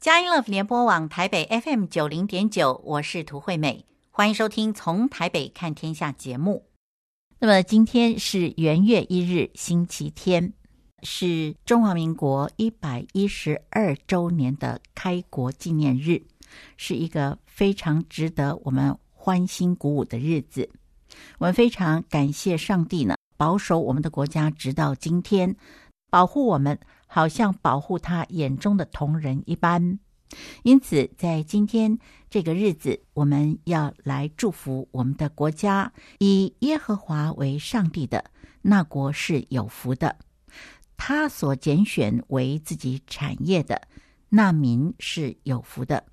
佳音乐联播网台北 FM 九零点九，我是涂惠美，欢迎收听《从台北看天下》节目。那么今天是元月一日，星期天，是中华民国一百一十二周年的开国纪念日，是一个非常值得我们欢欣鼓舞的日子。我们非常感谢上帝呢，保守我们的国家直到今天，保护我们。好像保护他眼中的同人一般，因此在今天这个日子，我们要来祝福我们的国家。以耶和华为上帝的那国是有福的，他所拣选为自己产业的那民是有福的。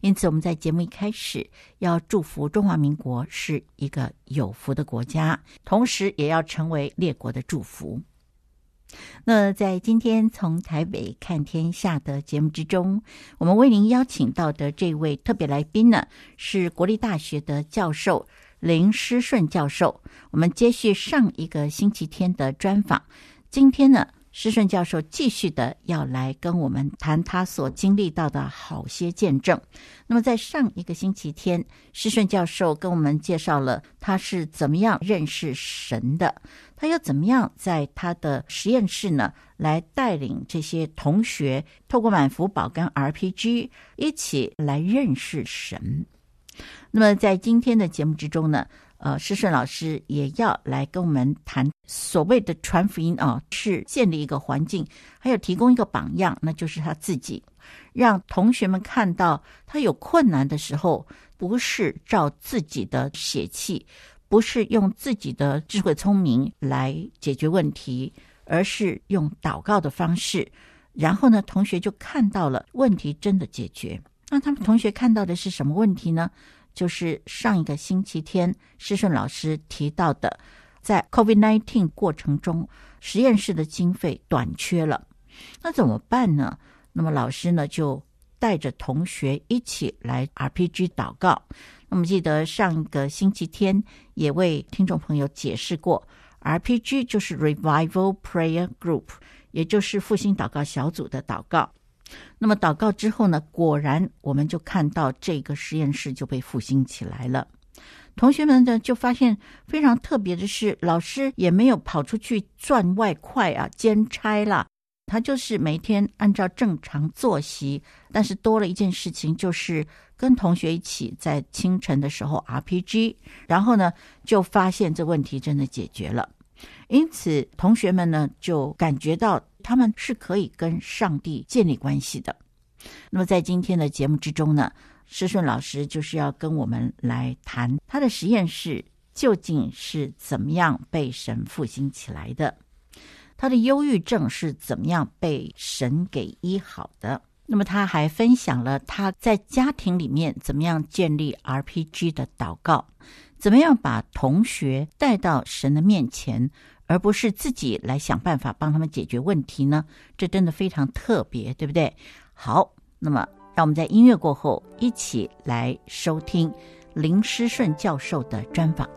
因此，我们在节目一开始要祝福中华民国是一个有福的国家，同时也要成为列国的祝福。那在今天从台北看天下的节目之中，我们为您邀请到的这位特别来宾呢，是国立大学的教授林诗顺教授。我们接续上一个星期天的专访，今天呢，诗顺教授继续的要来跟我们谈他所经历到的好些见证。那么在上一个星期天，诗顺教授跟我们介绍了他是怎么样认识神的。他又怎么样在他的实验室呢，来带领这些同学透过满福宝跟 RPG 一起来认识神？那么在今天的节目之中呢，呃，诗顺老师也要来跟我们谈所谓的传福音啊，是建立一个环境，还有提供一个榜样，那就是他自己，让同学们看到他有困难的时候，不是照自己的血气。不是用自己的智慧聪明来解决问题，而是用祷告的方式。然后呢，同学就看到了问题真的解决。那他们同学看到的是什么问题呢？就是上一个星期天诗顺老师提到的，在 COVID-19 过程中，实验室的经费短缺了，那怎么办呢？那么老师呢就带着同学一起来 RPG 祷告。那么记得上一个星期天也为听众朋友解释过，RPG 就是 Revival Prayer Group，也就是复兴祷告小组的祷告。那么祷告之后呢，果然我们就看到这个实验室就被复兴起来了。同学们呢就发现非常特别的是，老师也没有跑出去赚外快啊，兼差啦。他就是每天按照正常作息，但是多了一件事情，就是跟同学一起在清晨的时候 RPG，然后呢就发现这问题真的解决了，因此同学们呢就感觉到他们是可以跟上帝建立关系的。那么在今天的节目之中呢，诗顺老师就是要跟我们来谈他的实验室究竟是怎么样被神复兴起来的。他的忧郁症是怎么样被神给医好的？那么他还分享了他在家庭里面怎么样建立 RPG 的祷告，怎么样把同学带到神的面前，而不是自己来想办法帮他们解决问题呢？这真的非常特别，对不对？好，那么让我们在音乐过后一起来收听林诗顺教授的专访。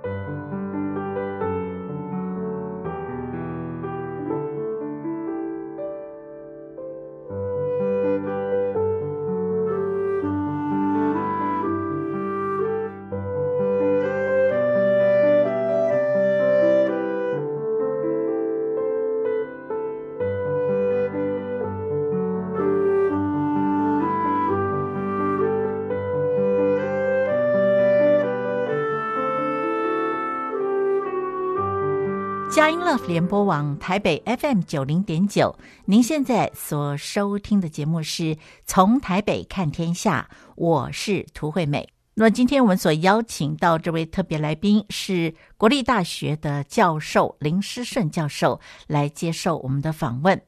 联播网台北 FM 九零点九，您现在所收听的节目是从台北看天下，我是涂惠美。那么今天我们所邀请到这位特别来宾是国立大学的教授林诗顺教授来接受我们的访问。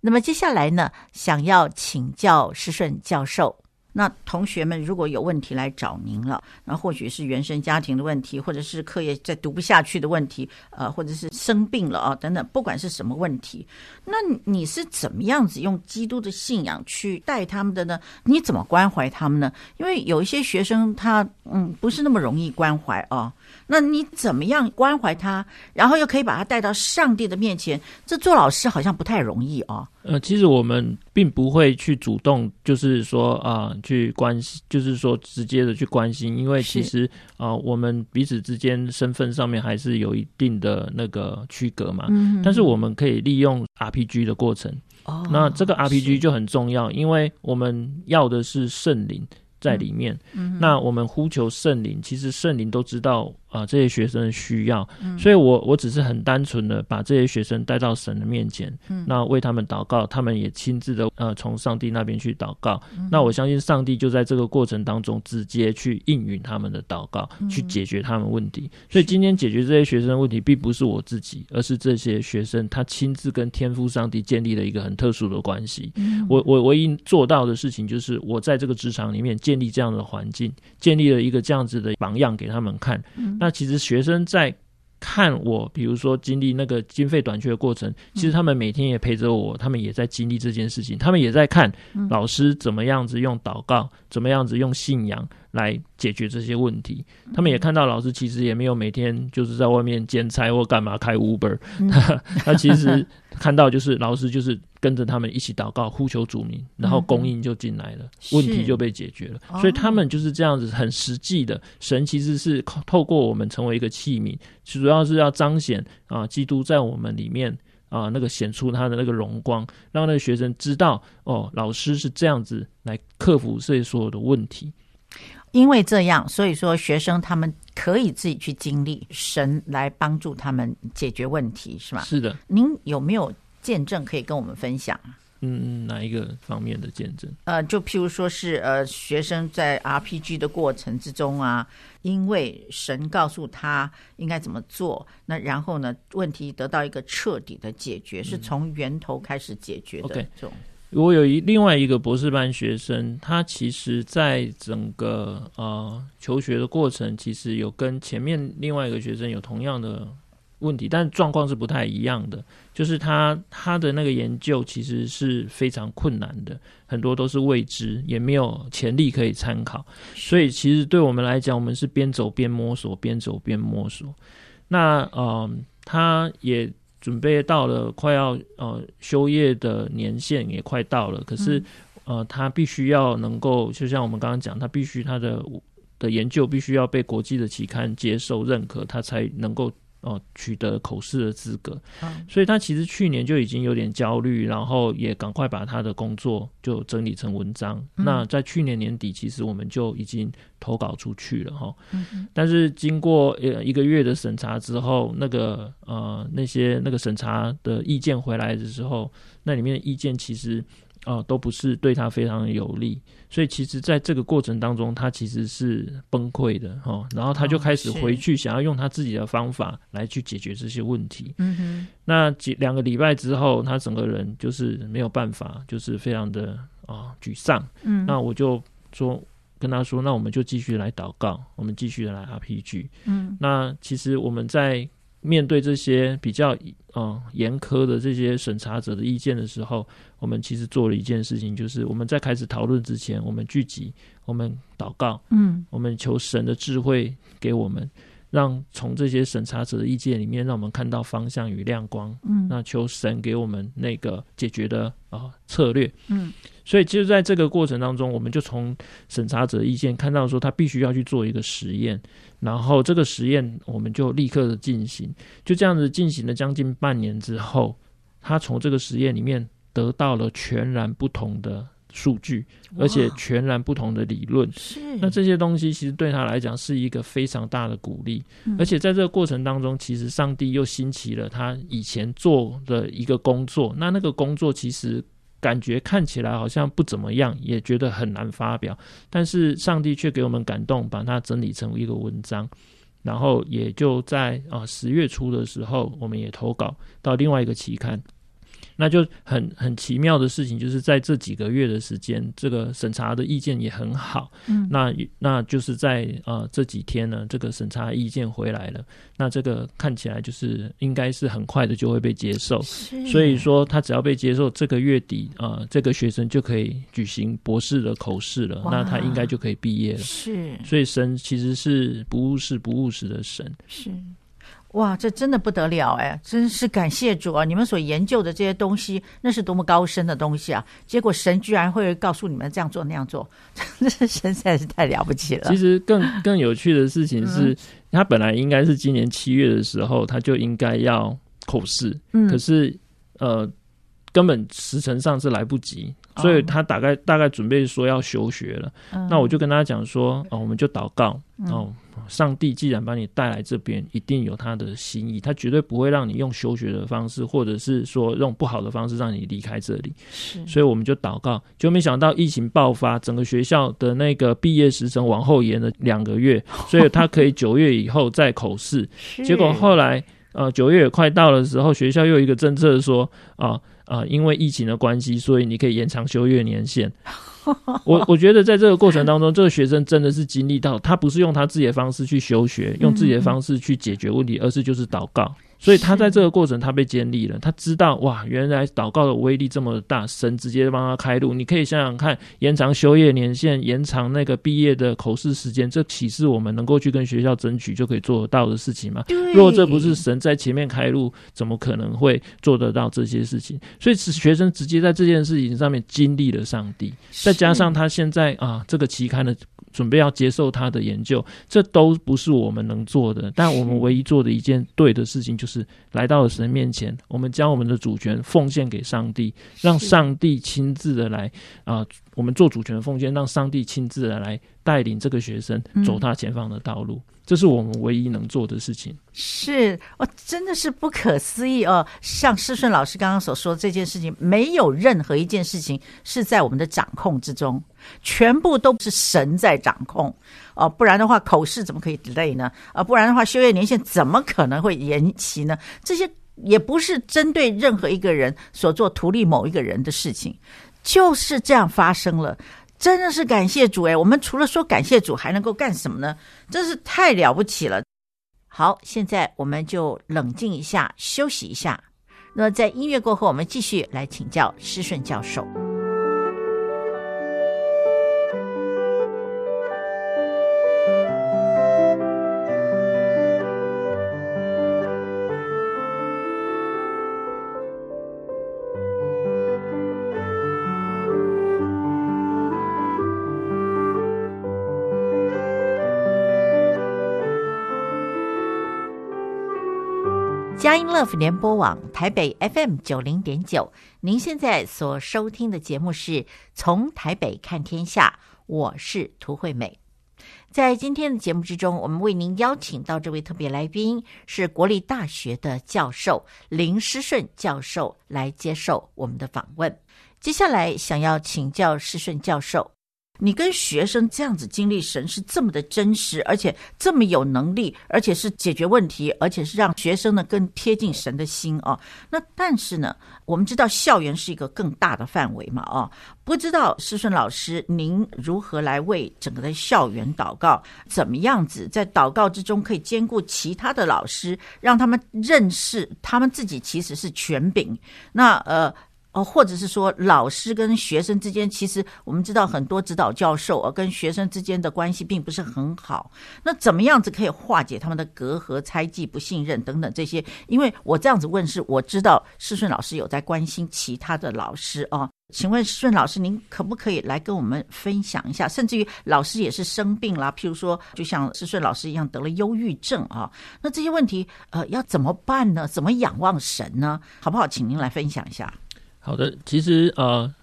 那么接下来呢，想要请教诗顺教授。那同学们如果有问题来找您了，那或许是原生家庭的问题，或者是课业再读不下去的问题，呃，或者是生病了啊等等，不管是什么问题，那你是怎么样子用基督的信仰去带他们的呢？你怎么关怀他们呢？因为有一些学生他嗯不是那么容易关怀啊，那你怎么样关怀他，然后又可以把他带到上帝的面前？这做老师好像不太容易啊。呃，其实我们并不会去主动，就是说啊、呃，去关心，就是说直接的去关心，因为其实啊、呃，我们彼此之间身份上面还是有一定的那个区隔嘛。嗯，但是我们可以利用 RPG 的过程。哦，那这个 RPG 就很重要，因为我们要的是圣灵在里面。嗯，那我们呼求圣灵，其实圣灵都知道。啊，这些学生的需要，嗯、所以我我只是很单纯的把这些学生带到神的面前，嗯、那为他们祷告，他们也亲自的呃从上帝那边去祷告。嗯、那我相信上帝就在这个过程当中直接去应允他们的祷告，嗯、去解决他们问题。所以今天解决这些学生的问题，并不是我自己，而是这些学生他亲自跟天父上帝建立了一个很特殊的关系。嗯、我我唯一做到的事情，就是我在这个职场里面建立这样的环境，建立了一个这样子的榜样给他们看。嗯那其实学生在看我，比如说经历那个经费短缺的过程，其实他们每天也陪着我，他们也在经历这件事情，他们也在看老师怎么样子用祷告，怎么样子用信仰来解决这些问题。他们也看到老师其实也没有每天就是在外面兼差或干嘛开 Uber，他 他其实看到就是老师就是。跟着他们一起祷告，呼求主名，然后供应就进来了，嗯、问题就被解决了。所以他们就是这样子，很实际的。神其实是透过我们成为一个器皿，主要是要彰显啊，基督在我们里面啊，那个显出他的那个荣光，让那个学生知道哦，老师是这样子来克服这些所有的问题。因为这样，所以说学生他们可以自己去经历神来帮助他们解决问题，是吗？是的。您有没有？见证可以跟我们分享，嗯，哪一个方面的见证？呃，就譬如说是呃，学生在 RPG 的过程之中啊，因为神告诉他应该怎么做，那然后呢，问题得到一个彻底的解决，嗯、是从源头开始解决的。这种。Okay. 我有一另外一个博士班学生，他其实在整个呃求学的过程，其实有跟前面另外一个学生有同样的。问题，但状况是不太一样的。就是他他的那个研究其实是非常困难的，很多都是未知，也没有潜力可以参考。所以其实对我们来讲，我们是边走边摸索，边走边摸索。那呃，他也准备到了快要呃休业的年限也快到了，可是呃，他必须要能够，就像我们刚刚讲，他必须他的的研究必须要被国际的期刊接受认可，他才能够。哦，取得口试的资格，嗯、所以他其实去年就已经有点焦虑，然后也赶快把他的工作就整理成文章。嗯、那在去年年底，其实我们就已经投稿出去了哈。但是经过呃一个月的审查之后，那个呃那些那个审查的意见回来的时候，那里面的意见其实。啊、呃，都不是对他非常有利，所以其实在这个过程当中，他其实是崩溃的哈、哦。然后他就开始回去，想要用他自己的方法来去解决这些问题。嗯哼。那几两个礼拜之后，他整个人就是没有办法，就是非常的啊、呃、沮丧。嗯。那我就说跟他说，那我们就继续来祷告，我们继续来 RPG。嗯。那其实我们在。面对这些比较嗯严苛的这些审查者的意见的时候，我们其实做了一件事情，就是我们在开始讨论之前，我们聚集，我们祷告，嗯，我们求神的智慧给我们，让从这些审查者的意见里面，让我们看到方向与亮光，嗯，那求神给我们那个解决的啊、呃、策略，嗯。所以，其实在这个过程当中，我们就从审查者意见看到说，他必须要去做一个实验，然后这个实验我们就立刻的进行，就这样子进行了将近半年之后，他从这个实验里面得到了全然不同的数据，而且全然不同的理论。是，那这些东西其实对他来讲是一个非常大的鼓励，而且在这个过程当中，其实上帝又兴起了他以前做的一个工作，那那个工作其实。感觉看起来好像不怎么样，也觉得很难发表，但是上帝却给我们感动，把它整理成一个文章，然后也就在啊十月初的时候，我们也投稿到另外一个期刊。那就很很奇妙的事情，就是在这几个月的时间，这个审查的意见也很好。嗯，那那就是在呃这几天呢，这个审查意见回来了。那这个看起来就是应该是很快的就会被接受。是，所以说他只要被接受，这个月底啊，呃，这个学生就可以举行博士的口试了。那他应该就可以毕业了。是，所以神其实是不务实不务实的神。是。哇，这真的不得了哎！真是感谢主啊！你们所研究的这些东西，那是多么高深的东西啊！结果神居然会告诉你们这样做那样做，真是神实在是太了不起了。其实更更有趣的事情是，嗯、他本来应该是今年七月的时候，他就应该要口试，嗯，可是呃，根本时辰上是来不及。所以他大概大概准备说要休学了，嗯、那我就跟他讲说，哦，我们就祷告，哦，上帝既然把你带来这边，一定有他的心意，他绝对不会让你用休学的方式，或者是说用不好的方式让你离开这里。所以我们就祷告，就没想到疫情爆发，整个学校的那个毕业时程往后延了两个月，所以他可以九月以后再口试。结果后来，呃，九月也快到的时候，学校又有一个政策说，啊、呃。啊、呃，因为疫情的关系，所以你可以延长修业年限。我我觉得在这个过程当中，这个学生真的是经历到，他不是用他自己的方式去休学，用自己的方式去解决问题，而是就是祷告。所以他在这个过程，他被建立了。他知道哇，原来祷告的威力这么大，神直接帮他开路。你可以想想看，延长休业年限，延长那个毕业的口试时间，这岂是我们能够去跟学校争取就可以做得到的事情吗？如果这不是神在前面开路，怎么可能会做得到这些事情？所以，学生直接在这件事情上面经历了上帝，再加上他现在啊，这个期刊的。准备要接受他的研究，这都不是我们能做的。但我们唯一做的一件对的事情，就是来到了神面前，我们将我们的主权奉献给上帝，让上帝亲自的来啊、呃，我们做主权的奉献，让上帝亲自的来带领这个学生走他前方的道路。嗯这是我们唯一能做的事情。是哦，真的是不可思议哦！像施顺老师刚刚所说这件事情，没有任何一件事情是在我们的掌控之中，全部都是神在掌控哦。不然的话，口试怎么可以 delay 呢？啊，不然的话，修业年限怎么可能会延期呢？这些也不是针对任何一个人所做图利某一个人的事情，就是这样发生了。真的是感谢主哎！我们除了说感谢主，还能够干什么呢？真是太了不起了。好，现在我们就冷静一下，休息一下。那么在音乐过后，我们继续来请教施顺教授。佳音 Love 联播网台北 FM 九零点九，您现在所收听的节目是从台北看天下，我是涂惠美。在今天的节目之中，我们为您邀请到这位特别来宾是国立大学的教授林诗顺教授来接受我们的访问。接下来想要请教诗顺教授。你跟学生这样子经历神是这么的真实，而且这么有能力，而且是解决问题，而且是让学生呢更贴近神的心哦。那但是呢，我们知道校园是一个更大的范围嘛哦，不知道师顺老师您如何来为整个的校园祷告？怎么样子在祷告之中可以兼顾其他的老师，让他们认识他们自己其实是权柄？那呃。哦，或者是说老师跟学生之间，其实我们知道很多指导教授啊，跟学生之间的关系并不是很好。那怎么样子可以化解他们的隔阂、猜忌、不信任等等这些？因为我这样子问是，我知道施顺老师有在关心其他的老师啊。请问施顺老师，您可不可以来跟我们分享一下？甚至于老师也是生病啦，譬如说，就像施顺老师一样得了忧郁症啊，那这些问题呃要怎么办呢？怎么仰望神呢？好不好？请您来分享一下。好的，其实呃，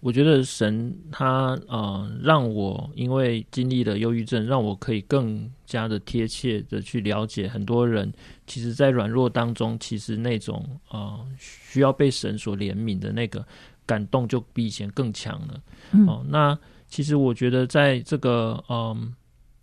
我觉得神他呃让我因为经历了忧郁症，让我可以更加的贴切的去了解很多人，其实在软弱当中，其实那种呃需要被神所怜悯的那个感动，就比以前更强了。嗯、哦，那其实我觉得在这个嗯、呃、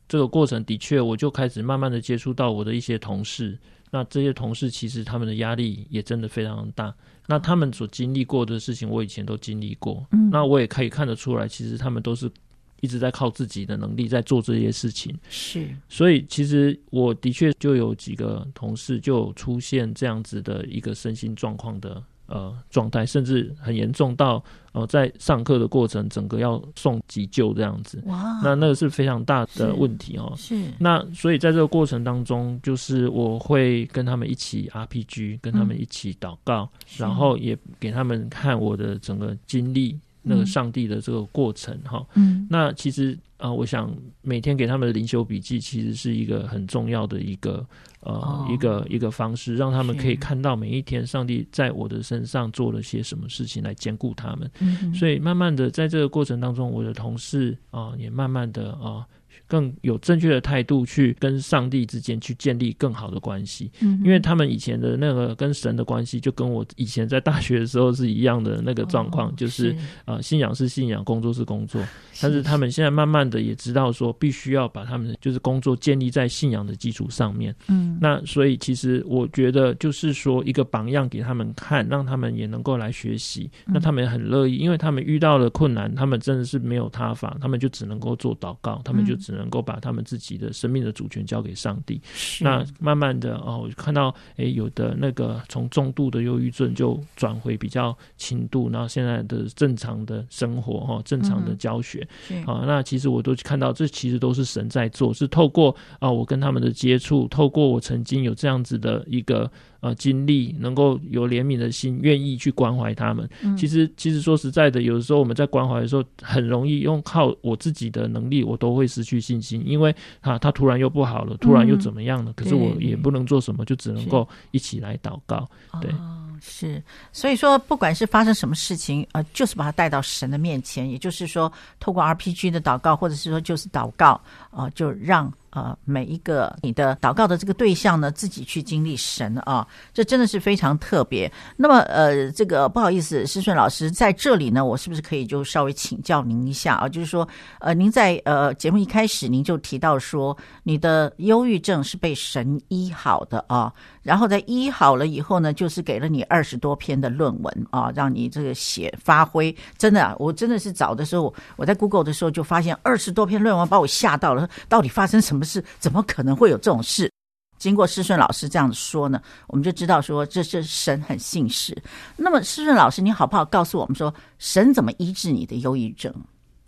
这个过程，的确我就开始慢慢的接触到我的一些同事，那这些同事其实他们的压力也真的非常大。那他们所经历过的事情，我以前都经历过。嗯，那我也可以看得出来，其实他们都是一直在靠自己的能力在做这些事情。是，所以其实我的确就有几个同事就出现这样子的一个身心状况的呃状态，甚至很严重到呃在上课的过程，整个要送急救这样子。哇，那那个是非常大的问题哦。是，那所以在这个过程当中，就是我会跟他们一起 RPG，跟他们一起祷告，嗯、然后也给他们看我的整个经历，那个上帝的这个过程哈。嗯，那其实啊、呃，我想每天给他们的灵修笔记，其实是一个很重要的一个。呃，哦、一个一个方式，让他们可以看到每一天上帝在我的身上做了些什么事情来兼顾他们。嗯、所以慢慢的在这个过程当中，我的同事啊、呃，也慢慢的啊。呃更有正确的态度去跟上帝之间去建立更好的关系，嗯，因为他们以前的那个跟神的关系，就跟我以前在大学的时候是一样的那个状况，哦、就是啊信仰是信仰，工作是工作，但是他们现在慢慢的也知道说，必须要把他们就是工作建立在信仰的基础上面，嗯，那所以其实我觉得就是说一个榜样给他们看，让他们也能够来学习，那他们也很乐意，因为他们遇到了困难，他们真的是没有他法，他们就只能够做祷告，他们就只能。够把他们自己的生命的主权交给上帝，那慢慢的哦，我就看到诶，有的那个从重度的忧郁症就转回比较轻度，然后现在的正常的生活哈，正常的教学啊，那其实我都看到这其实都是神在做，是透过啊我跟他们的接触，透过我曾经有这样子的一个。呃，经历能够有怜悯的心，愿意去关怀他们。嗯、其实，其实说实在的，有的时候我们在关怀的时候，很容易用靠我自己的能力，我都会失去信心，因为啊他突然又不好了，突然又怎么样了？嗯、可是我也不能做什么，就只能够一起来祷告。对、哦，是。所以说，不管是发生什么事情，呃，就是把他带到神的面前，也就是说，透过 RPG 的祷告，或者是说就是祷告，啊、呃，就让。呃，每一个你的祷告的这个对象呢，自己去经历神啊，这真的是非常特别。那么，呃，这个不好意思，施顺老师在这里呢，我是不是可以就稍微请教您一下啊？就是说，呃，您在呃节目一开始您就提到说，你的忧郁症是被神医好的啊。然后在医好了以后呢，就是给了你二十多篇的论文啊，让你这个写发挥。真的啊，我真的是找的时候，我在 Google 的时候就发现二十多篇论文，把我吓到了。到底发生什么事？怎么可能会有这种事？经过师顺老师这样子说呢，我们就知道说这是神很信实。那么师顺老师，你好不好告诉我们说，神怎么医治你的忧郁症？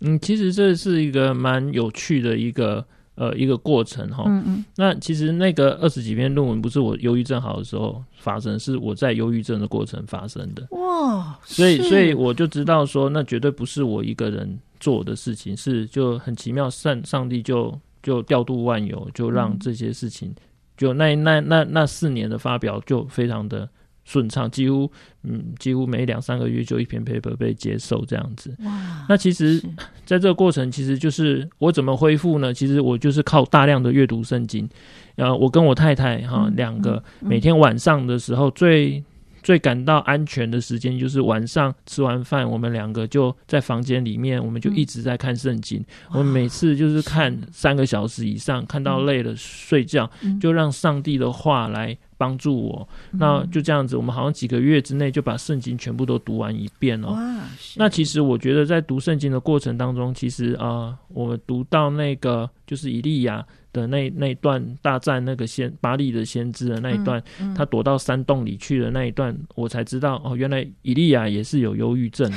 嗯，其实这是一个蛮有趣的一个。呃，一个过程哈，嗯嗯，那其实那个二十几篇论文不是我忧郁症好的时候发生，是我在忧郁症的过程发生的。哇，所以所以我就知道说，那绝对不是我一个人做的事情，是就很奇妙，上上帝就就调度万有，就让这些事情，嗯、就那那那那四年的发表就非常的。顺畅，几乎嗯，几乎每两三个月就一篇 paper 被接受这样子。哇！那其实，在这个过程，其实就是我怎么恢复呢？其实我就是靠大量的阅读圣经。呃，我跟我太太哈两个每天晚上的时候最最感到安全的时间，就是晚上吃完饭，我们两个就在房间里面，我们就一直在看圣经。我们每次就是看三个小时以上，看到累了睡觉，就让上帝的话来。帮助我，那就这样子，我们好像几个月之内就把圣经全部都读完一遍哦。哇，那其实我觉得在读圣经的过程当中，其实啊、呃，我们读到那个就是以利亚的那那一段大战那个先巴利的先知的那一段，嗯嗯、他躲到山洞里去的那一段，我才知道哦，原来以利亚也是有忧郁症。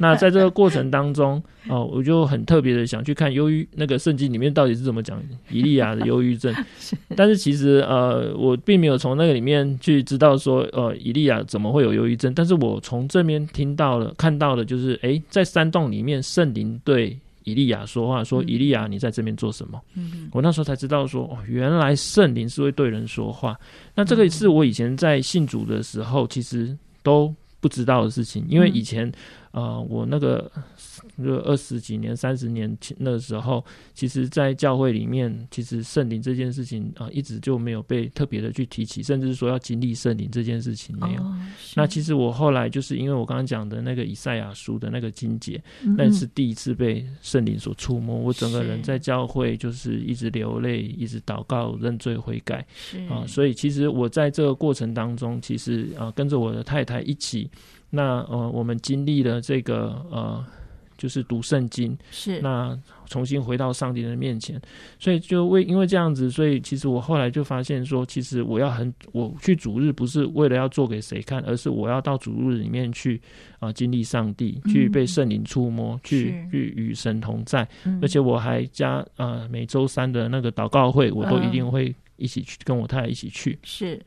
那在这个过程当中，哦，我就很特别的想去看忧郁那个圣经里面到底是怎么讲以利亚的忧郁症。但是其实呃，我并没有从从那个里面去知道说，呃，以利亚怎么会有忧郁症？但是我从这边听到了、看到了，就是，哎，在山洞里面，圣灵对以利亚说话，说：“以利亚，你在这边做什么？”嗯，我那时候才知道说，哦，原来圣灵是会对人说话。那这个也是我以前在信主的时候，其实都不知道的事情，因为以前，呃，我那个。就二十几年、三十年前那时候，其实，在教会里面，其实圣灵这件事情啊，一直就没有被特别的去提起，甚至说要经历圣灵这件事情没有。哦、那其实我后来就是因为我刚刚讲的那个以赛亚书的那个经节，嗯嗯，那是第一次被圣灵所触摸，我整个人在教会就是一直流泪，一直祷告、认罪悔改是啊。所以其实我在这个过程当中，其实啊，跟着我的太太一起，那呃，我们经历了这个呃。就是读圣经，是那重新回到上帝的面前。所以就为因为这样子，所以其实我后来就发现说，其实我要很我去主日不是为了要做给谁看，而是我要到主日里面去啊、呃、经历上帝，去被圣灵触摸，嗯、去去与神同在。而且我还加啊、呃、每周三的那个祷告会，我都一定会一起去跟我太太一起去。是。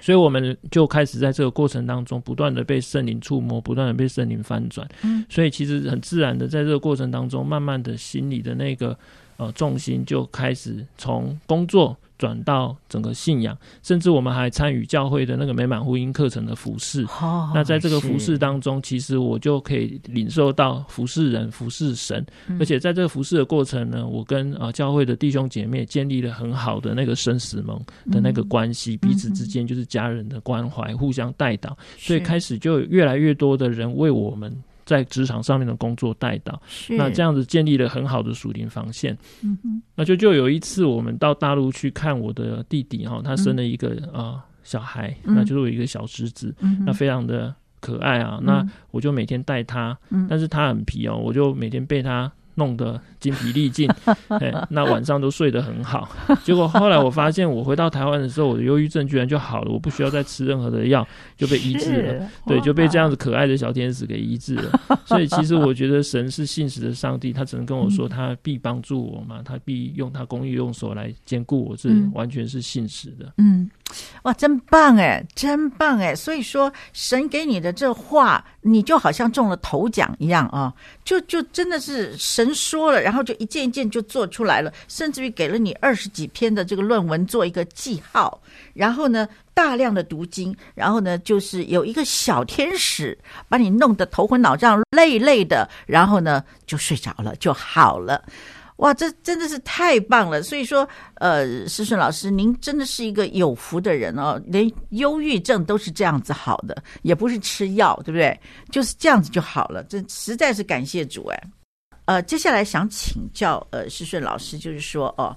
所以我们就开始在这个过程当中，不断的被圣灵触摸，不断的被圣灵翻转。嗯，所以其实很自然的，在这个过程当中，慢慢的心里的那个呃重心就开始从工作。转到整个信仰，甚至我们还参与教会的那个美满福音课程的服饰。哦，那在这个服饰当中，其实我就可以领受到服侍人、服侍神，嗯，而且在这个服侍的过程呢，我跟啊教会的弟兄姐妹建立了很好的那个生死盟的那个关系，嗯，彼此之间就是家人的关怀，互相带导，所以开始就有越来越多的人为我们。在职场上面的工作带到，那这样子建立了很好的属灵防线。嗯嗯，那就就有一次我们到大陆去看我的弟弟哈，他生了一个啊、小孩，那就是我一个小侄子，嗯，那非常的可爱啊。嗯、那我就每天带他，嗯，但是他很皮哦，我就每天被他。弄得精疲力尽，那晚上都睡得很好。结果后来我发现，我回到台湾的时候，我的忧郁症居然就好了，我不需要再吃任何的药，就被医治了。对，就被这样子可爱的小天使给医治了。所以其实我觉得 神是信实的上帝，他只能跟我说，他必帮助我嘛，他必用他公义用手来兼顾我，这完全是信实的。嗯。哇，真棒哎，真棒哎！所以说，神给你的这话，你就好像中了头奖一样啊！就就真的是神说了，然然后就一件一件就做出来了，甚至于给了你二十几篇的这个论文做一个记号，然后呢，大量的读经，然后呢，就是有一个小天使把你弄得头昏脑胀、累累的，然后呢，就睡着了，就好了。哇，这真的是太棒了！所以说，呃，施顺老师，您真的是一个有福的人哦，连忧郁症都是这样子好的，也不是吃药，对不对？就是这样子就好了，这实在是感谢主哎。呃，接下来想请教呃施顺老师，就是说哦。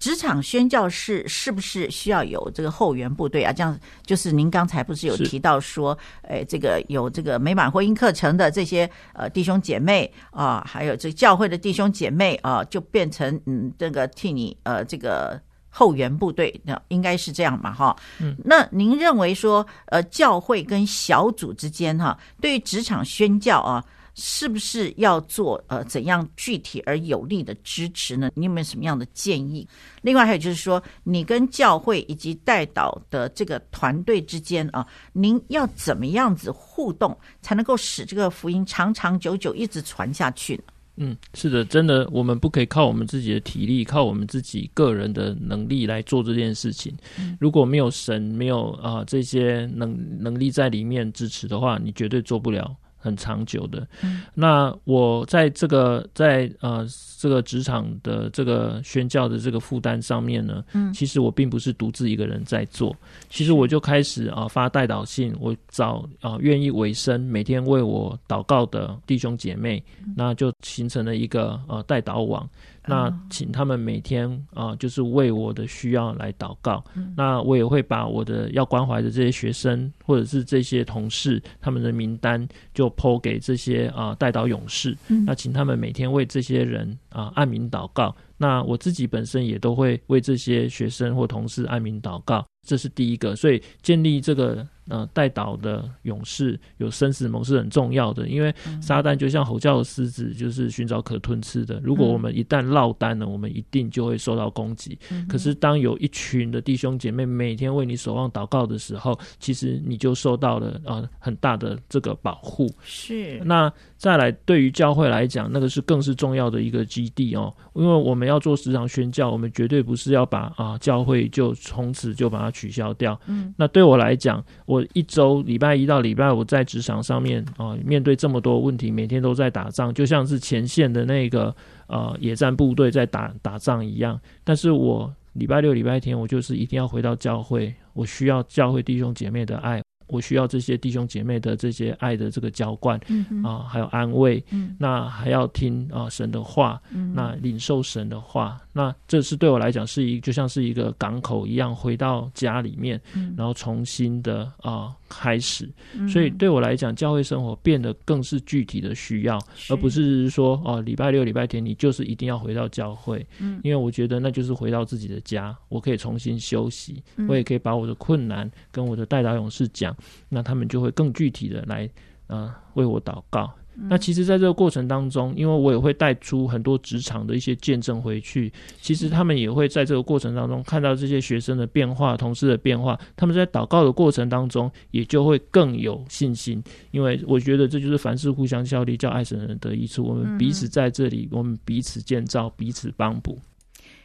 职场宣教是是不是需要有这个后援部队啊？这样就是您刚才不是有提到说，哎，这个有这个美满婚姻课程的这些呃弟兄姐妹啊，还有这个教会的弟兄姐妹啊，就变成嗯这个替你呃这个后援部队，那应该是这样嘛哈？嗯，那您认为说呃教会跟小组之间哈，对于职场宣教啊？是不是要做呃怎样具体而有力的支持呢？你有没有什么样的建议？另外还有就是说，你跟教会以及代祷的这个团队之间啊，您要怎么样子互动，才能够使这个福音长长久久一直传下去呢？嗯，是的，真的，我们不可以靠我们自己的体力，靠我们自己个人的能力来做这件事情。如果没有神，没有啊、呃、这些能能力在里面支持的话，你绝对做不了。很长久的，嗯，那我在这个在呃这个职场的这个宣教的这个负担上面呢，嗯，其实我并不是独自一个人在做，其实我就开始啊发代祷信，我找啊愿意委身每天为我祷告的弟兄姐妹，那就形成了一个呃代祷网。那请他们每天啊、呃，就是为我的需要来祷告。嗯、那我也会把我的要关怀的这些学生，或者是这些同事，他们的名单就 po 给这些啊、呃、代祷勇士。嗯、那请他们每天为这些人啊、呃、按名祷告。那我自己本身也都会为这些学生或同事按名祷告。这是第一个，所以建立这个。呃，带导的勇士有生死盟是很重要的，因为撒旦就像吼叫的狮子，就是寻找可吞吃的。如果我们一旦落单了，我们一定就会受到攻击。可是当有一群的弟兄姐妹每天为你守望祷告的时候，其实你就受到了呃很大的这个保护。是。那再来，对于教会来讲，那个是更是重要的一个基地哦，因为我们要做职场宣教，我们绝对不是要把啊教会就从此就把它取消掉。嗯。那对我来讲，我一周礼拜一到礼拜五在职场上面啊，面对这么多问题，每天都在打仗，就像是前线的那个呃野战部队在打打仗一样。但是我礼拜六、礼拜天，我就是一定要回到教会，我需要教会弟兄姐妹的爱，我需要这些弟兄姐妹的这些爱的这个浇灌，嗯啊，还有安慰，嗯。那还要听啊神的话，嗯。那领受神的话，那这是对我来讲是一就像是一个港口一样，回到家里面，嗯。然后重新的啊开始。嗯。所以对我来讲，教会生活变得更是具体的需要，是。而不是说哦礼拜六、礼拜天你就是一定要回到教会，嗯。因为我觉得那就是回到自己的家，我可以重新休息，嗯。我也可以把我的困难跟我的代祷勇士讲，那他们就会更具体的来呃为我祷告。嗯那其实，在这个过程当中，因为我也会带出很多职场的一些见证回去，其实他们也会在这个过程当中看到这些学生的变化、同事的变化，他们在祷告的过程当中也就会更有信心，因为我觉得这就是凡事互相效力，叫爱神的人得益处。我们彼此在这里，我们彼此建造，彼此帮补。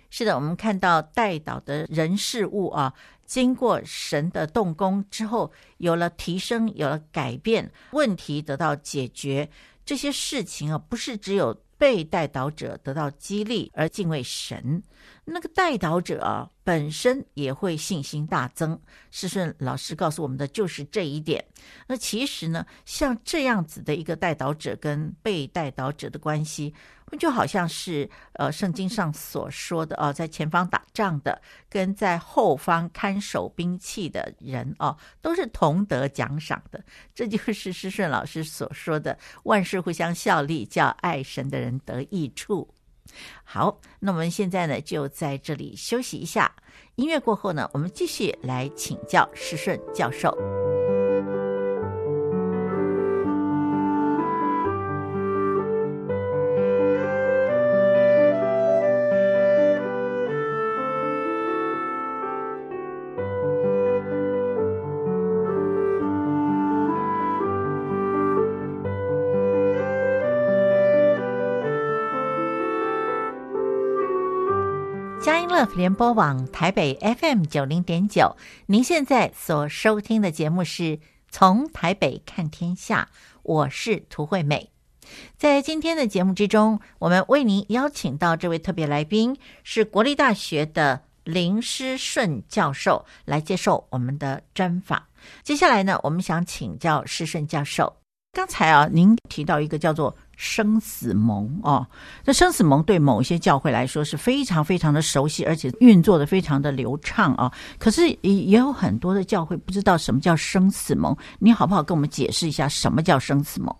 是的，我们看到代祷的人事物啊，经过神的动工之后，有了提升，有了改变，问题得到解决，这些事情啊，不是只有被代祷者得到激励而敬畏神，那个代祷者啊本身也会信心大增。师顺老师告诉我们的就是这一点。那其实呢，像这样子的一个代祷者跟被代祷者的关系。就好像是呃，圣经上所说的哦，在前方打仗的跟在后方看守兵器的人哦，都是同得奖赏的。这就是施顺老师所说的“万事互相效力，叫爱神的人得益处”。好，那我们现在呢，就在这里休息一下。音乐过后呢，我们继续来请教施顺教授。佳音乐联播网台北 FM 九零点九，您现在所收听的节目是从台北看天下，我是涂惠美。在今天的节目之中，我们为您邀请到这位特别来宾是国立大学的林诗顺教授来接受我们的专访。接下来呢，我们想请教诗顺教授，刚才啊，您提到一个叫做生死盟哦，那生死盟对某些教会来说是非常非常的熟悉，而且运作的非常的流畅啊。可是也有很多的教会不知道什么叫生死盟，你好不好跟我们解释一下什么叫生死盟？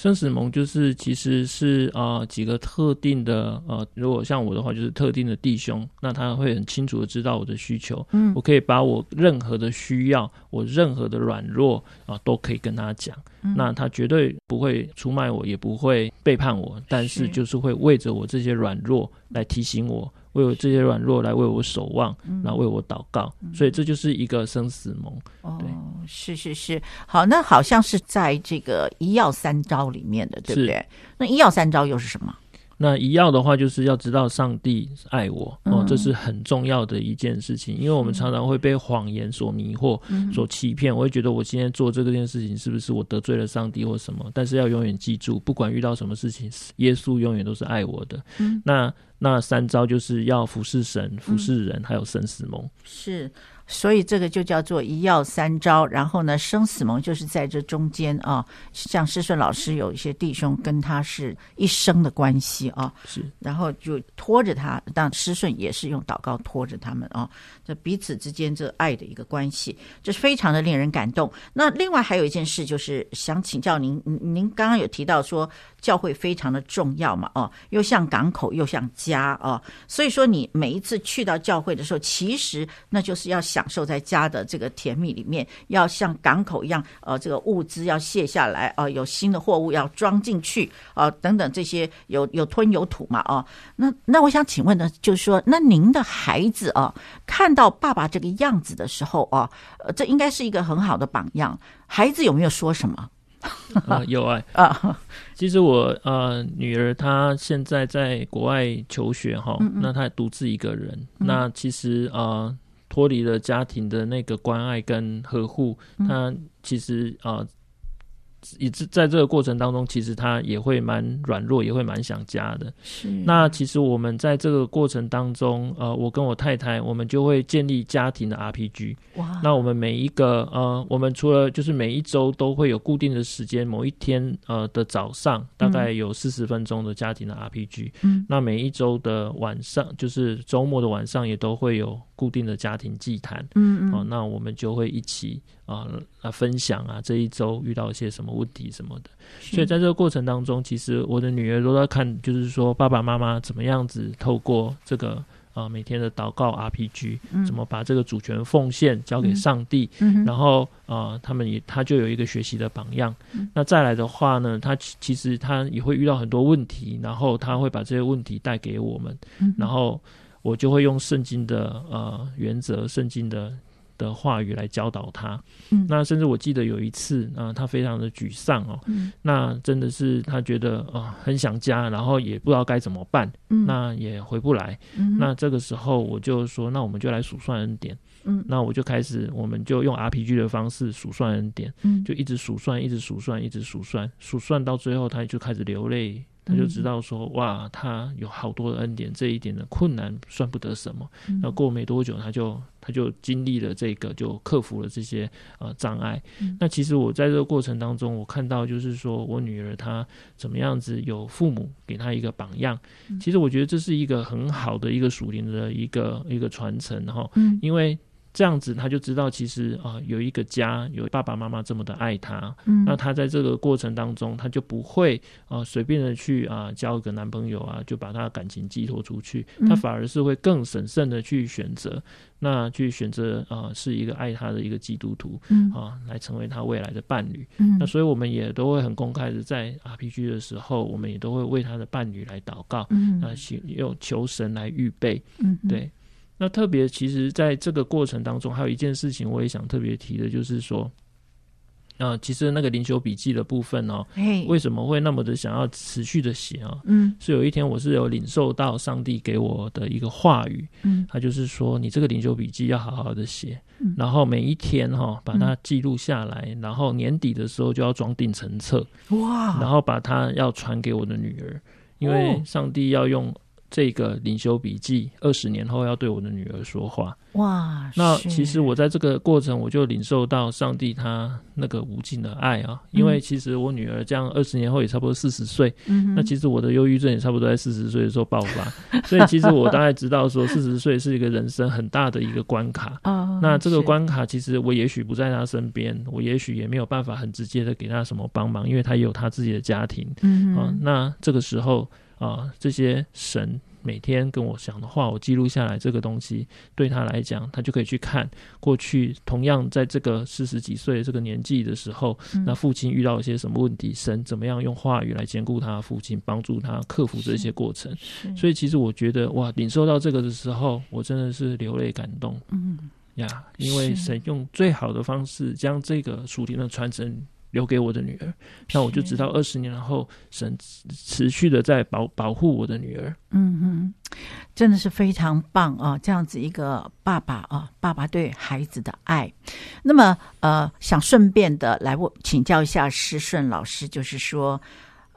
生死盟就是其实是啊、呃、几个特定的呃，如果像我的话就是特定的弟兄，那他会很清楚的知道我的需求，嗯，我可以把我任何的需要，我任何的软弱啊、呃、都可以跟他讲，嗯、那他绝对不会出卖我，也不会。背叛我，但是就是会为着我这些软弱来提醒我，为我这些软弱来为我守望，然后为我祷告，嗯、所以这就是一个生死盟。对哦，是是是，好，那好像是在这个一要三招里面的，对不对？那一要三招又是什么？那一要的话，就是要知道上帝爱我哦，这是很重要的一件事情。因为我们常常会被谎言所迷惑、所欺骗。我会觉得我今天做这个件事情，是不是我得罪了上帝或什么？但是要永远记住，不管遇到什么事情，耶稣永远都是爱我的。那那三招就是要服侍神、服侍人，还有生死盟。是。所以这个就叫做一要三招，然后呢，生死盟就是在这中间啊。像师顺老师有一些弟兄跟他是一生的关系啊，是，然后就拖着他，但师顺也是用祷告拖着他们啊，这彼此之间这爱的一个关系，这是非常的令人感动。那另外还有一件事，就是想请教您，您刚刚有提到说教会非常的重要嘛，哦，又像港口又像家家啊，所以说你每一次去到教会的时候，其实那就是要。享受在家的这个甜蜜里面，要像港口一样，呃，这个物资要卸下来啊、有新的货物要装进去啊、等等这些有有吞有吐嘛啊、那那我想请问呢，就是说，那您的孩子啊，看到爸爸这个样子的时候啊，呃，这应该是一个很好的榜样。孩子有没有说什么？啊，有爱 啊。其实我呃女儿她现在在国外求学哈，嗯嗯那她独自一个人。嗯、那其实啊。呃脱离了家庭的那个关爱跟呵护，她其实啊、呃，也在这个过程当中，其实他也会蛮软弱，也会蛮想家的。是。那其实我们在这个过程当中，呃，我跟我太太，我们就会建立家庭的 RPG。哇。那我们每一个呃，我们除了就是每一周都会有固定的时间，某一天呃的早上大概有四十分钟的家庭的 RPG。嗯。那每一周的晚上，就是周末的晚上，也都会有固定的家庭祭坛。嗯嗯。哦，那我们就会一起啊啊分享啊这一周遇到一些什么。问题什么的，所以在这个过程当中，其实我的女儿都在看，就是说爸爸妈妈怎么样子透过这个啊、呃、每天的祷告 RPG，怎么把这个主权奉献交给上帝，然后啊、呃、他们也他就有一个学习的榜样。那再来的话呢，他其实他也会遇到很多问题，然后他会把这些问题带给我们，然后我就会用圣经的呃原则，圣经的。的话语来教导他，嗯，那甚至我记得有一次啊，他非常的沮丧哦，嗯，那真的是他觉得啊很想家，然后也不知道该怎么办，嗯，那也回不来，嗯，那这个时候我就说，那我们就来数算恩典，嗯，那我就开始，我们就用 RPG 的方式数算恩典，嗯，就一直数算，一直数算，一直数算，数算到最后，他就开始流泪。他就知道说，哇，他有好多的恩典，这一点的困难算不得什么。那、嗯、过没多久，他就他就经历了这个，就克服了这些呃障碍。嗯、那其实我在这个过程当中，我看到就是说我女儿她怎么样子有父母给她一个榜样。嗯、其实我觉得这是一个很好的一个属灵的一个一个传承哈，嗯、因为。这样子，他就知道其实啊、呃，有一个家，有爸爸妈妈这么的爱他。嗯，那他在这个过程当中，他就不会啊随便的去啊、呃、交一个男朋友啊，就把他的感情寄托出去。他反而是会更审慎的去选择，嗯、那去选择啊、呃、是一个爱他的一个基督徒，嗯啊，来成为他未来的伴侣。嗯，那所以我们也都会很公开的在 RPG 的时候，我们也都会为他的伴侣来祷告。嗯，那用求神来预备。嗯，对。那特别，其实在这个过程当中，还有一件事情，我也想特别提的，就是说，啊、呃，其实那个灵修笔记的部分哦，为什么会那么的想要持续的写啊？嗯，是有一天我是有领受到上帝给我的一个话语，嗯，他就是说，你这个灵修笔记要好好的写，嗯、然后每一天哈、哦、把它记录下来，嗯、然后年底的时候就要装订成册，哇，然后把它要传给我的女儿，因为上帝要用。这个领修笔记，二十年后要对我的女儿说话。哇！那其实我在这个过程，我就领受到上帝他那个无尽的爱啊。因为其实我女儿这样二十年后也差不多四十岁，嗯、那其实我的忧郁症也差不多在四十岁的时候爆发。嗯、所以其实我大概知道说，四十岁是一个人生很大的一个关卡。哦、那这个关卡，其实我也许不在她身边，我也许也没有办法很直接的给她什么帮忙，因为她也有她自己的家庭。嗯哼啊，那这个时候。啊，这些神每天跟我讲的话，我记录下来，这个东西对他来讲，他就可以去看过去同样在这个四十几岁这个年纪的时候，嗯、那父亲遇到一些什么问题，神怎么样用话语来兼顾他父亲，帮助他克服这些过程。所以其实我觉得哇，领受到这个的时候，我真的是流泪感动。嗯呀，因为神用最好的方式将这个属灵的传承。留给我的女儿，那我就知道二十年后，神持续的在保保护我的女儿。嗯嗯，真的是非常棒啊！这样子一个爸爸啊，爸爸对孩子的爱。那么呃，想顺便的来问请教一下施顺老师，就是说，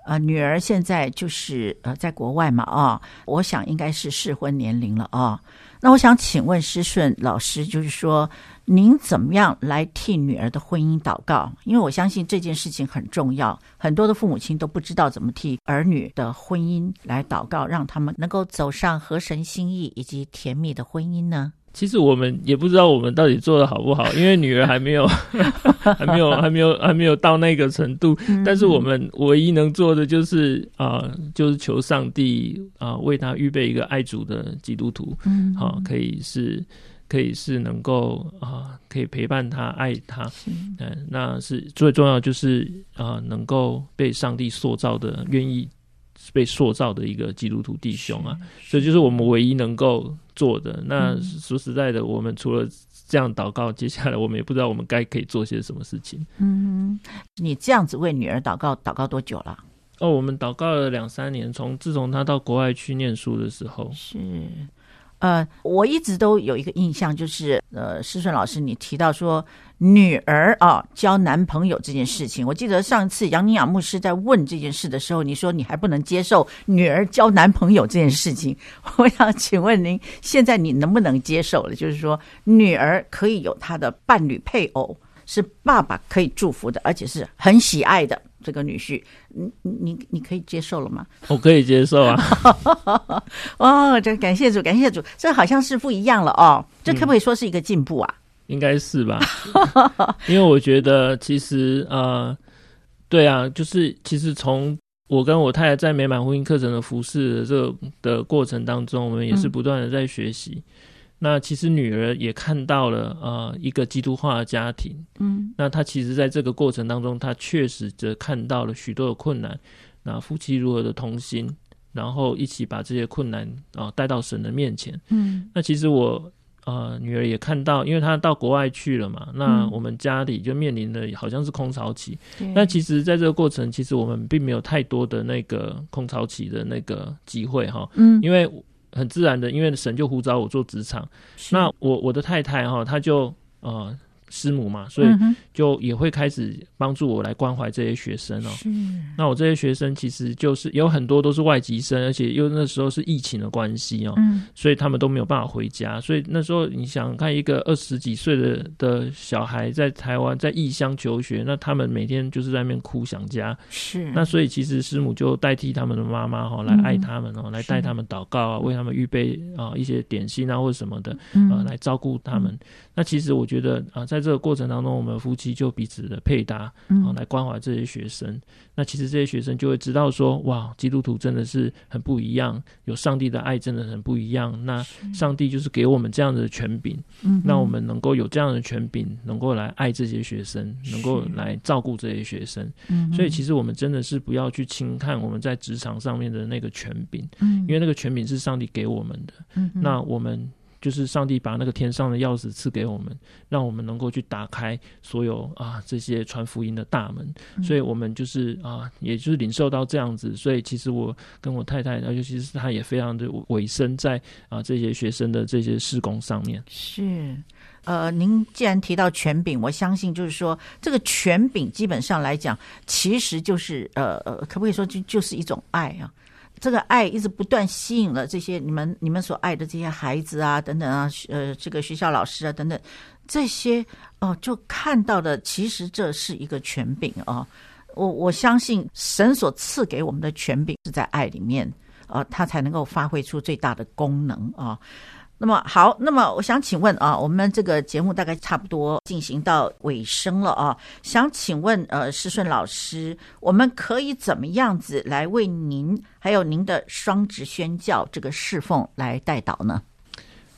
呃，女儿现在就是呃在国外嘛啊，我想应该是适婚年龄了啊。那我想请问师顺老师，就是说。您怎么样来替女儿的婚姻祷告？因为我相信这件事情很重要，很多的父母亲都不知道怎么替儿女的婚姻来祷告，让他们能够走上合神心意以及甜蜜的婚姻呢？其实我们也不知道我们到底做的好不好，因为女儿还没有，还没有，还没有，还没有到那个程度。但是我们唯一能做的就是啊、呃，就是求上帝啊、呃，为他预备一个爱主的基督徒，嗯，好，可以是。可以是能够啊、呃，可以陪伴他、爱他，嗯、呃，那是最重要，就是啊、呃，能够被上帝塑造的、愿意被塑造的一个基督徒弟兄啊，所以就是我们唯一能够做的。那说实在的，我们除了这样祷告，接下来我们也不知道我们该可以做些什么事情。嗯，你这样子为女儿祷告，祷告多久了？哦，我们祷告了两三年，从自从她到国外去念书的时候。是。呃，我一直都有一个印象，就是呃，思顺老师你提到说女儿啊交男朋友这件事情，我记得上次杨宁雅牧师在问这件事的时候，你说你还不能接受女儿交男朋友这件事情，我想请问您现在你能不能接受了？就是说女儿可以有她的伴侣配偶，是爸爸可以祝福的，而且是很喜爱的。这个女婿，你你你可以接受了吗？我可以接受啊！哦，这感谢主，感谢主，这好像是不一样了哦。这可不可以说是一个进步啊？嗯、应该是吧？因为我觉得其实呃，对啊，就是其实从我跟我太太在美满婚姻课程的服侍的这个的过程当中，我们也是不断的在学习。嗯那其实女儿也看到了呃一个基督化的家庭，嗯，那她其实在这个过程当中，她确实则看到了许多的困难，那夫妻如何的同心，然后一起把这些困难啊带到神的面前，嗯，那其实我呃女儿也看到，因为她到国外去了嘛，那我们家里就面临的好像是空巢期，那其实在这个过程，其实我们并没有太多的那个空巢期的那个机会哈，嗯，因为。很自然的，因为神就呼召我做职场，那我我的太太哈，她就呃。师母嘛，所以就也会开始帮助我来关怀这些学生哦。是。那我这些学生其实就是有很多都是外籍生，而且又那时候是疫情的关系哦，嗯，所以他们都没有办法回家。所以那时候你想看一个二十几岁的的小孩在台湾在异乡求学，那他们每天就是在那边哭想家。是。那所以其实师母就代替他们的妈妈哈，来爱他们哦，来带他们祷告啊，为他们预备啊一些点心啊或者什么的啊，来照顾他们。那其实我觉得啊，在这个过程当中，我们夫妻就彼此的配搭，啊，来关怀这些学生。嗯、那其实这些学生就会知道说，哇，基督徒真的是很不一样，有上帝的爱真的很不一样。那上帝就是给我们这样的权柄，嗯，那我们能够有这样的权柄，能够来爱这些学生，能够来照顾这些学生。嗯，所以其实我们真的是不要去轻看我们在职场上面的那个权柄，嗯，因为那个权柄是上帝给我们的。嗯，那我们。就是上帝把那个天上的钥匙赐给我们，让我们能够去打开所有啊这些传福音的大门。所以，我们就是啊，也就是领受到这样子。所以，其实我跟我太太，尤其是她也非常的委身在啊这些学生的这些施工上面。是，呃，您既然提到权柄，我相信就是说，这个权柄基本上来讲，其实就是呃呃，可不可以说就就是一种爱啊？这个爱一直不断吸引了这些你们你们所爱的这些孩子啊等等啊，呃，这个学校老师啊等等这些哦、就看到的其实这是一个权柄啊、我我相信神所赐给我们的权柄是在爱里面，啊，他才能够发挥出最大的功能啊。那么好，那么我想请问啊，我们这个节目大概差不多进行到尾声了啊，想请问呃，师顺老师，我们可以怎么样子来为您还有您的双职宣教这个侍奉来代祷呢？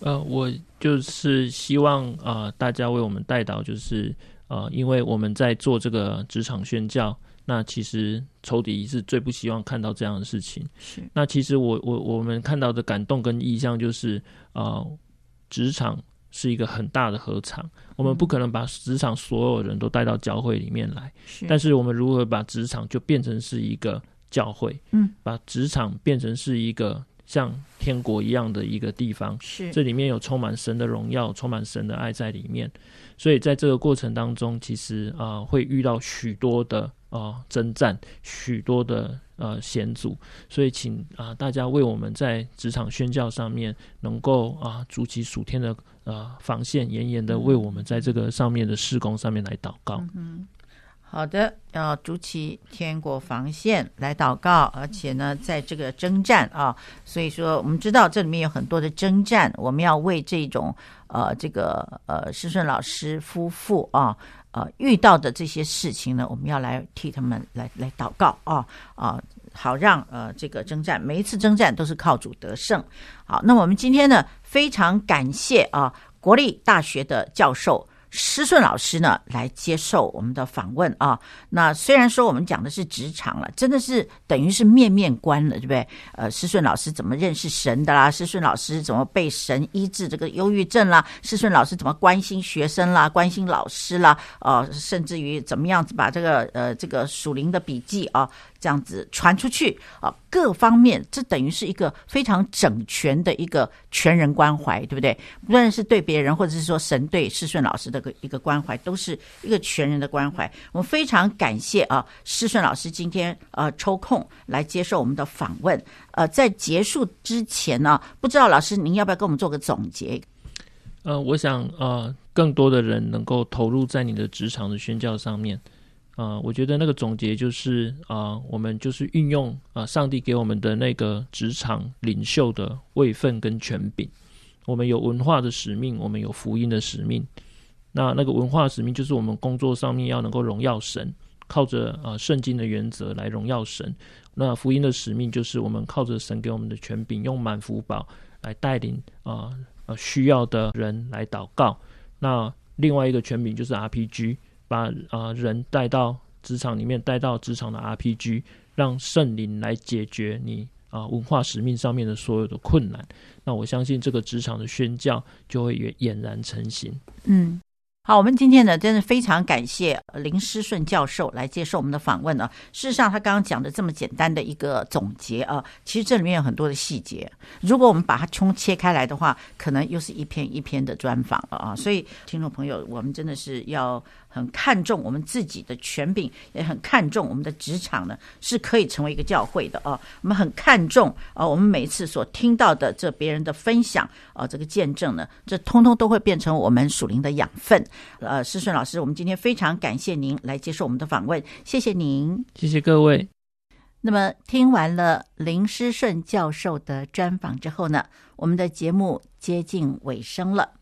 呃，我就是希望啊、呃，大家为我们代祷，就是呃，因为我们在做这个职场宣教。那其实仇敌是最不希望看到这样的事情。是。那其实我我我们看到的感动跟意向就是，呃，职场是一个很大的合场，我们不可能把职场所有人都带到教会里面来。是。但是我们如何把职场就变成是一个教会？嗯。把职场变成是一个像天国一样的一个地方。是。这里面有充满神的荣耀，充满神的爱在里面。所以在这个过程当中，其实啊、呃，会遇到许多的。啊，征战许多的呃险阻，所以请啊、大家为我们在职场宣教上面能够啊筑起属天的啊防线，严严的为我们在这个上面的施工上面来祷告。嗯，好的，要筑起天国防线来祷告，而且呢，在这个征战啊，所以说我们知道这里面有很多的征战，我们要为这种呃这个呃师顺老师夫妇啊。呃，遇到的这些事情呢，我们要来替他们来来祷告啊啊，好让呃这个征战，每一次征战都是靠主得胜。好，那我们今天呢，非常感谢啊国立大学的教授。施顺老师呢，来接受我们的访问啊。那虽然说我们讲的是职场了，真的是等于是面面观了，对不对？呃，施顺老师怎么认识神的啦？施顺老师怎么被神医治这个忧郁症啦？施顺老师怎么关心学生啦？关心老师啦？呃，甚至于怎么样子把这个呃这个属灵的笔记啊，这样子传出去啊？各方面，这等于是一个非常整全的一个全人关怀，对不对？不论是对别人，或者是说神对施顺老师的一个关怀，都是一个全人的关怀。我们非常感谢啊，施顺老师今天呃抽空来接受我们的访问。呃，在结束之前呢，不知道老师您要不要跟我们做个总结？呃，我想呃，更多的人能够投入在你的职场的宣教上面。啊、我觉得那个总结就是啊、我们就是运用啊、上帝给我们的那个职场领袖的位分跟权柄。我们有文化的使命，我们有福音的使命。那那个文化使命就是我们工作上面要能够荣耀神，靠着啊、呃、圣经的原则来荣耀神。那福音的使命就是我们靠着神给我们的权柄，用满福宝来带领啊呃需要的人来祷告。那另外一个权柄就是 RPG。把啊、人带到职场里面，带到职场的 RPG，让圣灵来解决你啊、文化使命上面的所有的困难。那我相信这个职场的宣教就会俨俨然成型。嗯。好，我们今天呢，真的非常感谢林诗顺教授来接受我们的访问呢。事实上，他刚刚讲的这么简单的一个总结啊，其实这里面有很多的细节。如果我们把它冲切开来的话，可能又是一篇一篇的专访了啊。所以，听众朋友，我们真的是要很看重我们自己的权柄，也很看重我们的职场呢，是可以成为一个教会的啊。我们很看重啊，我们每次所听到的这别人的分享啊，这个见证呢，这通通都会变成我们属灵的养分。呃，师顺老师，我们今天非常感谢您来接受我们的访问，谢谢您，谢谢各位。那么听完了林诗顺教授的专访之后呢，我们的节目接近尾声了。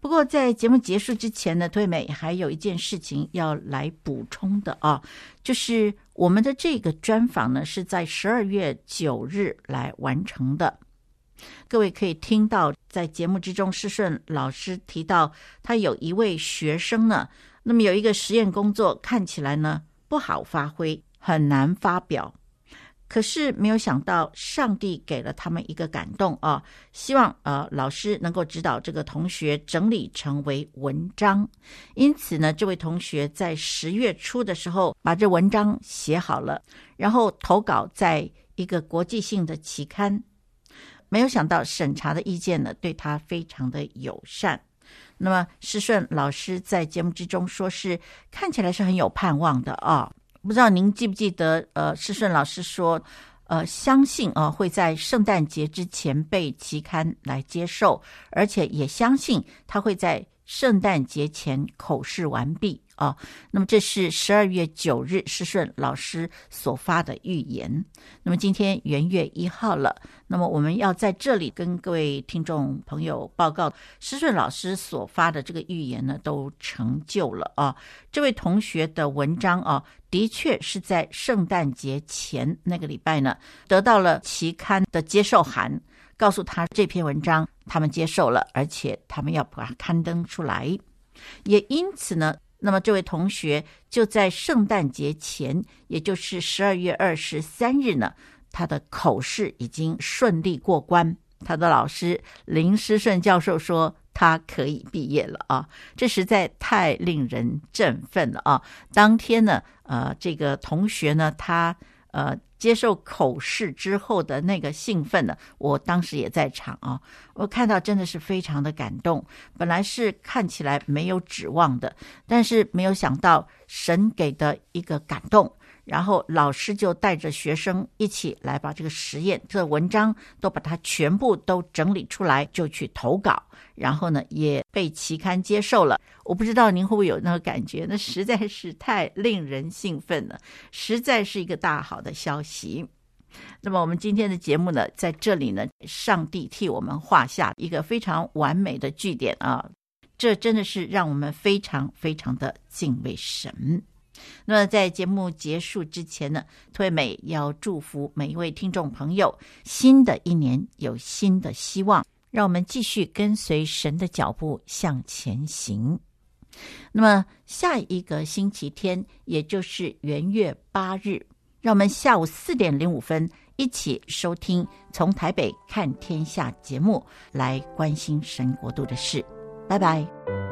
不过在节目结束之前呢，推美还有一件事情要来补充的啊，就是我们的这个专访呢是在十二月九日来完成的。各位可以听到，在节目之中，诗顺老师提到，他有一位学生呢，那么有一个实验工作看起来呢不好发挥，很难发表。可是没有想到，上帝给了他们一个感动啊，希望呃老师能够指导这个同学整理成为文章。因此呢，这位同学在十月初的时候把这文章写好了，然后投稿在一个国际性的期刊。没有想到审查的意见呢，对他非常的友善。那么诗顺老师在节目之中说是看起来是很有盼望的啊、哦，不知道您记不记得？呃，世顺老师说，呃，相信啊、呃、会在圣诞节之前被期刊来接受，而且也相信他会在圣诞节前口试完毕。啊，那么这是十二月九日诗顺老师所发的预言。那么今天元月一号了，那么我们要在这里跟各位听众朋友报告，诗顺老师所发的这个预言呢，都成就了啊。这位同学的文章啊，的确是在圣诞节前那个礼拜呢，得到了期刊的接受函，告诉他这篇文章他们接受了，而且他们要把它刊登出来。也因此呢。那么，这位同学就在圣诞节前，也就是十二月二十三日呢，他的口试已经顺利过关。他的老师林诗顺教授说，他可以毕业了啊！这实在太令人振奋了啊！当天呢，呃，这个同学呢，他呃。接受口试之后的那个兴奋呢，我当时也在场啊，我看到真的是非常的感动。本来是看起来没有指望的，但是没有想到神给的一个感动。然后老师就带着学生一起来把这个实验、这文章都把它全部都整理出来，就去投稿。然后呢，也被期刊接受了。我不知道您会不会有那个感觉？那实在是太令人兴奋了，实在是一个大好的消息。那么我们今天的节目呢，在这里呢，上帝替我们画下一个非常完美的句点啊！这真的是让我们非常非常的敬畏神。那么，在节目结束之前呢，推美要祝福每一位听众朋友，新的一年有新的希望，让我们继续跟随神的脚步向前行。那么，下一个星期天，也就是元月八日，让我们下午四点零五分一起收听《从台北看天下》节目，来关心神国度的事。拜拜。